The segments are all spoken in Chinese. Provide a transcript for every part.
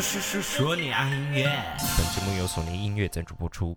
说说说说你爱音乐。本节目由索尼音乐赞助播出。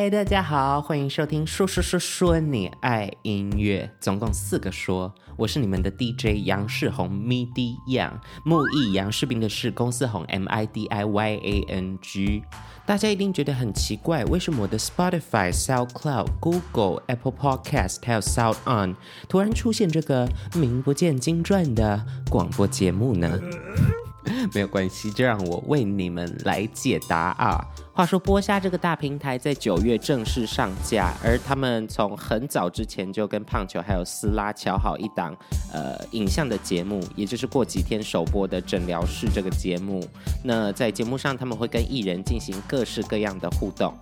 嗨，大家好，欢迎收听说说说说你爱音乐，总共四个说。我是你们的 DJ 杨士弘，MIDI Yang，木易杨士兵的士，公司红，M I D I Y A N G。大家一定觉得很奇怪，为什么我的 Spotify、SoundCloud、Google、Apple Podcast 还有 Sound On 突然出现这个名不见经传的广播节目呢？没有关系，就让我为你们来解答啊。话说剥虾这个大平台在九月正式上架，而他们从很早之前就跟胖球还有斯拉巧好一档呃影像的节目，也就是过几天首播的诊疗室这个节目。那在节目上他们会跟艺人进行各式各样的互动。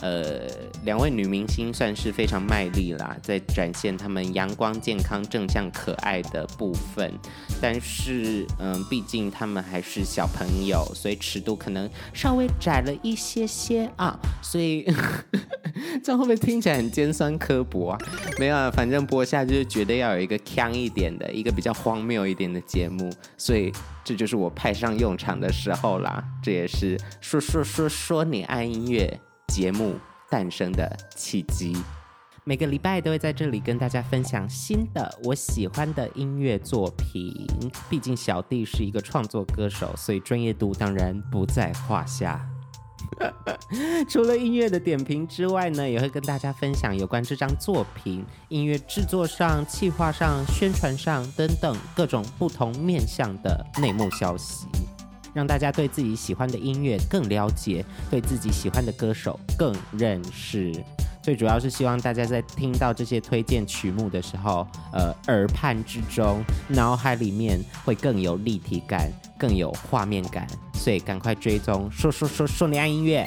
呃，两位女明星算是非常卖力啦，在展现她们阳光、健康、正向、可爱的部分。但是，嗯，毕竟她们还是小朋友，所以尺度可能稍微窄了一些些啊。所以，这样会不会听起来很尖酸刻薄啊？没有啊，反正播下就是觉得要有一个锵一点的，一个比较荒谬一点的节目，所以这就是我派上用场的时候啦。这也是说说说说你爱音乐。节目诞生的契机，每个礼拜都会在这里跟大家分享新的我喜欢的音乐作品。毕竟小弟是一个创作歌手，所以专业度当然不在话下。除了音乐的点评之外呢，也会跟大家分享有关这张作品音乐制作上、企划上、宣传上等等各种不同面向的内幕消息。让大家对自己喜欢的音乐更了解，对自己喜欢的歌手更认识。最主要是希望大家在听到这些推荐曲目的时候，呃，耳畔之中、脑海里面会更有立体感，更有画面感。所以赶快追踪，说说说说你爱音乐。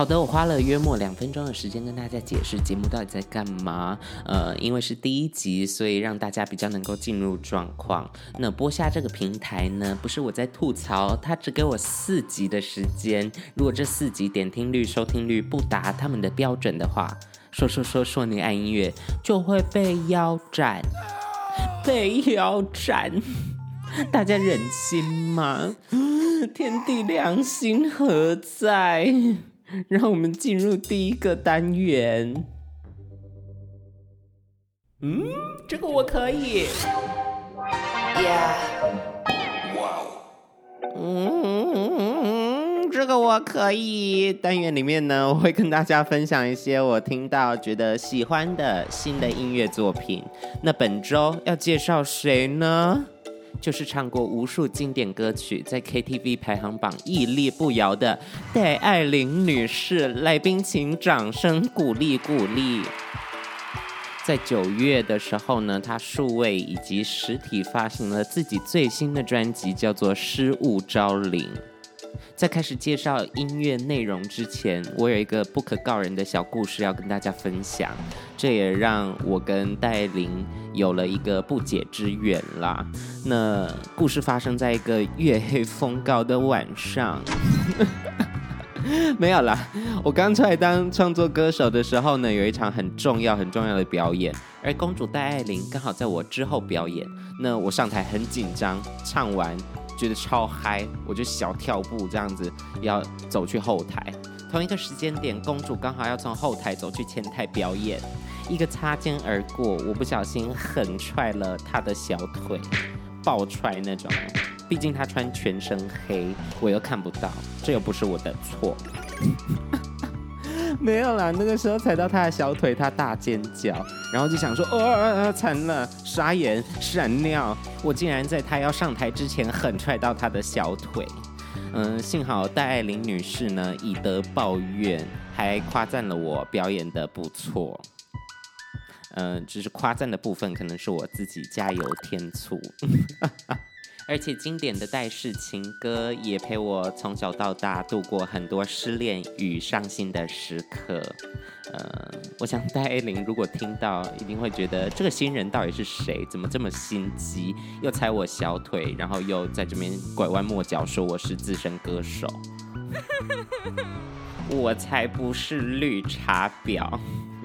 好的，我花了约莫两分钟的时间跟大家解释节目到底在干嘛。呃，因为是第一集，所以让大家比较能够进入状况。那播下这个平台呢，不是我在吐槽，它只给我四集的时间。如果这四集点听率、收听率不达他们的标准的话，说说说说你爱音乐就会被腰斩，被腰斩。大家忍心吗？天地良心何在？让我们进入第一个单元。嗯，这个我可以。Yeah。Wow。嗯，这个我可以。单元里面呢，我会跟大家分享一些我听到觉得喜欢的新的音乐作品。那本周要介绍谁呢？就是唱过无数经典歌曲，在 KTV 排行榜屹立不摇的戴爱玲女士，来宾请掌声鼓励鼓励。在九月的时候呢，她数位以及实体发行了自己最新的专辑，叫做《失物招领》。在开始介绍音乐内容之前，我有一个不可告人的小故事要跟大家分享。这也让我跟戴爱玲有了一个不解之缘啦。那故事发生在一个月黑风高的晚上，没有啦。我刚出来当创作歌手的时候呢，有一场很重要很重要的表演，而公主戴爱玲刚好在我之后表演。那我上台很紧张，唱完。觉得超嗨，我就小跳步这样子要走去后台。同一个时间点，公主刚好要从后台走去前台表演，一个擦肩而过，我不小心狠踹了她的小腿，爆踹那种。毕竟她穿全身黑，我又看不到，这又不是我的错。没有啦，那个时候踩到他的小腿，他大尖叫，然后就想说，哦，惨了，傻眼，闪尿，我竟然在他要上台之前狠踹到他的小腿。嗯，幸好戴爱玲女士呢以德报怨，还夸赞了我表演的不错。嗯，只是夸赞的部分可能是我自己加油添醋。而且经典的戴氏情歌也陪我从小到大度过很多失恋与伤心的时刻。呃，我想戴爱玲如果听到，一定会觉得这个新人到底是谁？怎么这么心机？又踩我小腿，然后又在这边拐弯抹角说我是资深歌手。我才不是绿茶婊。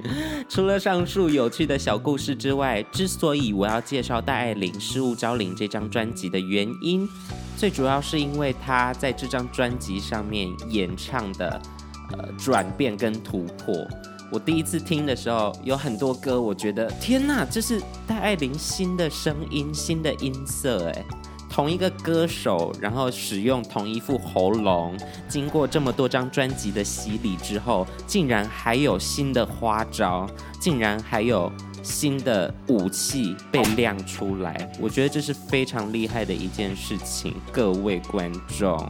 除了上述有趣的小故事之外，之所以我要介绍戴爱玲《失物招领》这张专辑的原因，最主要是因为她在这张专辑上面演唱的呃转变跟突破。我第一次听的时候，有很多歌，我觉得天哪，这是戴爱玲新的声音、新的音色，哎。同一个歌手，然后使用同一副喉咙，经过这么多张专辑的洗礼之后，竟然还有新的花招，竟然还有新的武器被亮出来，我觉得这是非常厉害的一件事情。各位观众，《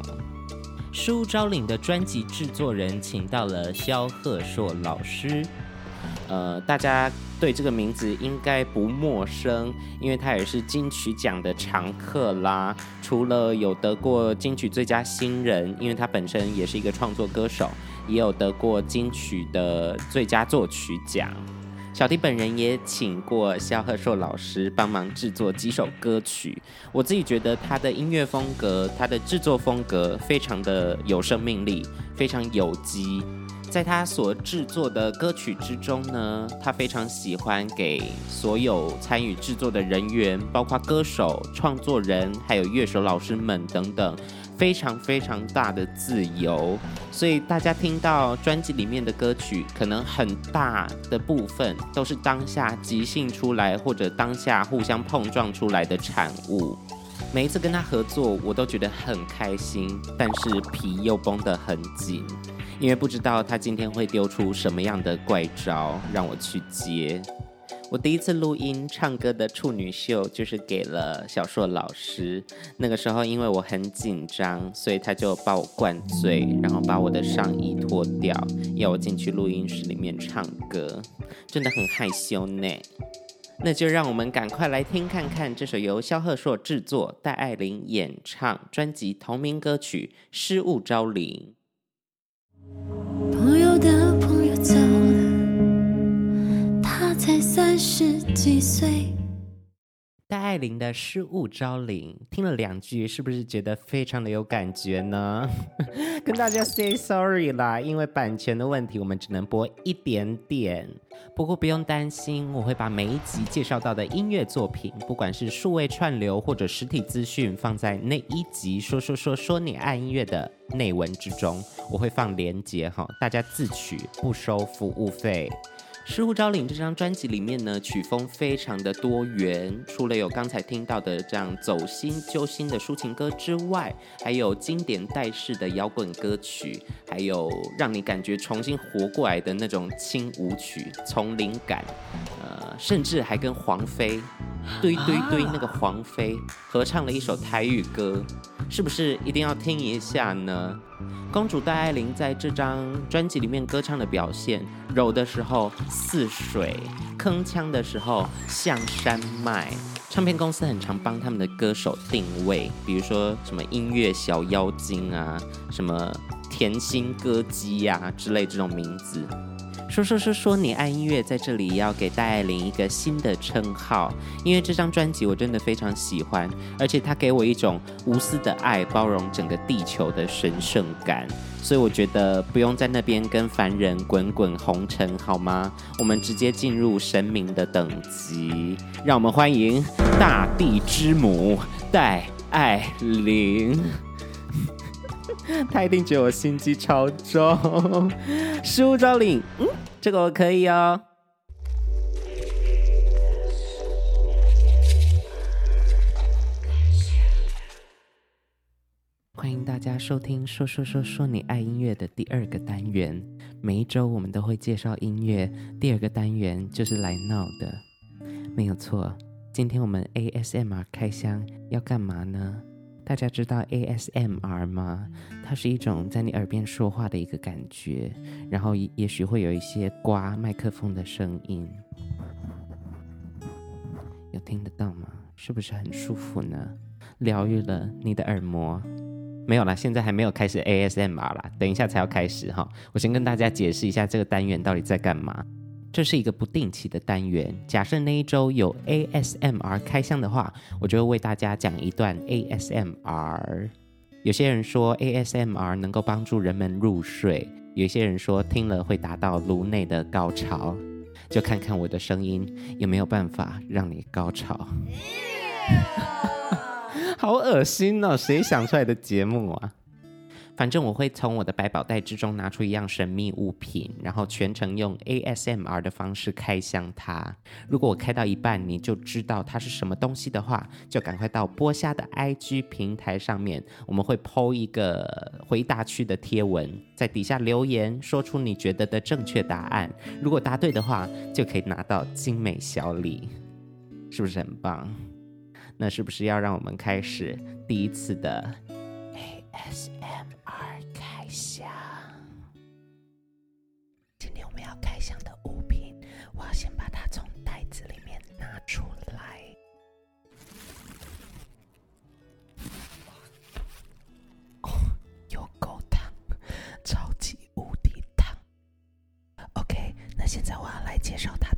失物招领》的专辑制作人请到了萧贺硕老师。呃，大家对这个名字应该不陌生，因为他也是金曲奖的常客啦。除了有得过金曲最佳新人，因为他本身也是一个创作歌手，也有得过金曲的最佳作曲奖。小弟本人也请过萧贺硕老师帮忙制作几首歌曲。我自己觉得他的音乐风格，他的制作风格非常的有生命力，非常有机。在他所制作的歌曲之中呢，他非常喜欢给所有参与制作的人员，包括歌手、创作人，还有乐手老师们等等，非常非常大的自由。所以大家听到专辑里面的歌曲，可能很大的部分都是当下即兴出来，或者当下互相碰撞出来的产物。每一次跟他合作，我都觉得很开心，但是皮又绷得很紧。因为不知道他今天会丢出什么样的怪招让我去接。我第一次录音唱歌的处女秀就是给了小硕老师。那个时候因为我很紧张，所以他就把我灌醉，然后把我的上衣脱掉，要我进去录音室里面唱歌，真的很害羞呢。那就让我们赶快来听看看这首由萧贺硕制作、戴爱玲演唱专辑同名歌曲《失物招领》。朋友的朋友走了，他才三十几岁。戴爱玲的《失物招领》，听了两句，是不是觉得非常的有感觉呢？跟大家 say sorry 啦，因为版权的问题，我们只能播一点点。不过不用担心，我会把每一集介绍到的音乐作品，不管是数位串流或者实体资讯，放在那一集说说说说你爱音乐的内文之中，我会放连结哈，大家自取，不收服务费。《失物招领》这张专辑里面呢，曲风非常的多元，除了有刚才听到的这样走心揪心的抒情歌之外，还有经典带式的摇滚歌曲，还有让你感觉重新活过来的那种轻舞曲，从灵感，呃，甚至还跟黄妃，堆堆堆那个黄妃合唱了一首台语歌，是不是一定要听一下呢？公主戴爱玲在这张专辑里面歌唱的表现，柔的时候似水，铿锵的时候像山脉。唱片公司很常帮他们的歌手定位，比如说什么音乐小妖精啊，什么甜心歌姬呀、啊、之类这种名字。说说说说你爱音乐，在这里要给戴爱玲一个新的称号，因为这张专辑我真的非常喜欢，而且它给我一种无私的爱，包容整个地球的神圣感，所以我觉得不用在那边跟凡人滚滚红尘，好吗？我们直接进入神明的等级，让我们欢迎大地之母戴爱玲。他一定觉得我心机超重，失物招领，嗯，这个我可以哦。欢迎大家收听《说说说说你爱音乐》的第二个单元。每一周我们都会介绍音乐，第二个单元就是来闹的，没有错。今天我们 ASMR 开箱要干嘛呢？大家知道 ASMR 吗？它是一种在你耳边说话的一个感觉，然后也许会有一些刮麦克风的声音，有听得到吗？是不是很舒服呢？疗愈了你的耳膜。没有啦，现在还没有开始 ASMR 啦，等一下才要开始哈。我先跟大家解释一下这个单元到底在干嘛。这是一个不定期的单元。假设那一周有 ASMR 开箱的话，我就会为大家讲一段 ASMR。有些人说 ASMR 能够帮助人们入睡，有些人说听了会达到颅内的高潮。就看看我的声音有没有办法让你高潮。好恶心哦！谁想出来的节目啊？反正我会从我的百宝袋之中拿出一样神秘物品，然后全程用 ASMR 的方式开箱它。如果我开到一半你就知道它是什么东西的话，就赶快到波虾的 IG 平台上面，我们会 PO 一个回答区的贴文，在底下留言说出你觉得的正确答案。如果答对的话，就可以拿到精美小礼，是不是很棒？那是不是要让我们开始第一次的 ASMR？箱，今天我们要开箱的物品，我要先把它从袋子里面拿出来。哦，有够烫，超级无敌烫。OK，那现在我要来介绍它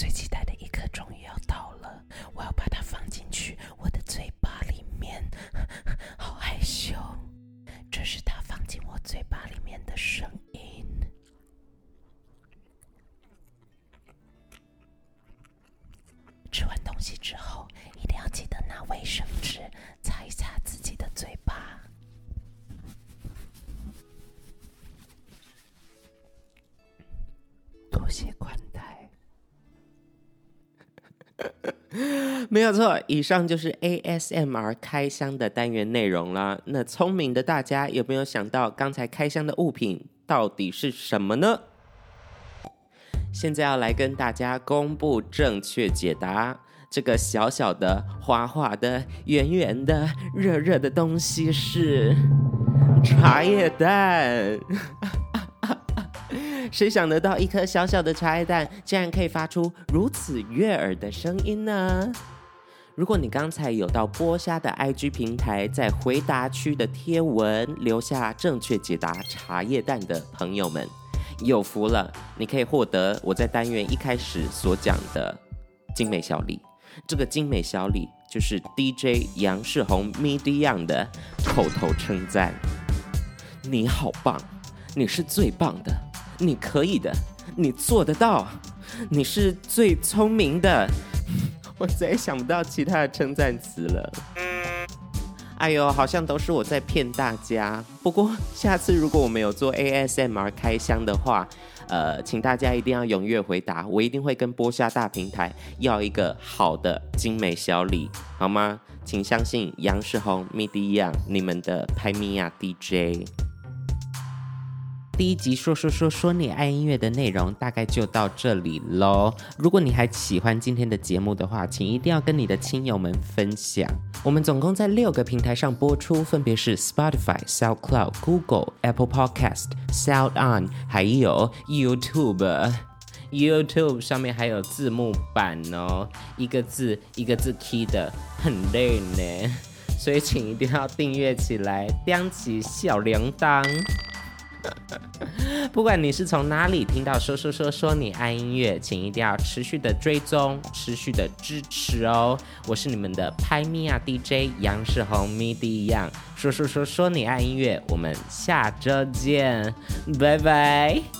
最期待的一刻终于要到了，我要把它放进去我的嘴巴里面，好害羞。这是它放进我嘴巴里面的声音。吃完东西之后，一定要记得拿卫生纸擦一擦自己的嘴巴。多谢宽 没有错。以上就是 ASMR 开箱的单元内容啦。那聪明的大家有没有想到刚才开箱的物品到底是什么呢？现在要来跟大家公布正确解答。这个小小的、滑滑的、圆圆的、热热的东西是茶叶蛋。谁想得到一颗小小的茶叶蛋竟然可以发出如此悦耳的声音呢？如果你刚才有到播虾的 IG 平台，在回答区的贴文留下正确解答茶叶蛋的朋友们，有福了！你可以获得我在单元一开始所讲的精美小礼。这个精美小礼就是 DJ 杨世宏 MIDI 样的口头称赞。你好棒，你是最棒的。你可以的，你做得到，你是最聪明的，我再也想不到其他的称赞词了。哎呦，好像都是我在骗大家。不过下次如果我们有做 ASMR 开箱的话，呃，请大家一定要踊跃回答，我一定会跟播下大平台要一个好的精美小礼，好吗？请相信杨世宏 MIDI 一样你们的拍米亚 DJ。第一集说说说说你爱音乐的内容大概就到这里喽。如果你还喜欢今天的节目的话，请一定要跟你的亲友们分享。我们总共在六个平台上播出，分别是 Spotify、SoundCloud、Google、Apple Podcast、Sound On，还有 YouTube。YouTube 上面还有字幕版哦，一个字一个字 key 的，很累呢。所以请一定要订阅起来，点起小铃铛。不管你是从哪里听到说说说说你爱音乐，请一定要持续的追踪，持续的支持哦。我是你们的拍米亚 DJ 杨世宏 MIDI Young，说说说说你爱音乐，我们下周见，拜拜。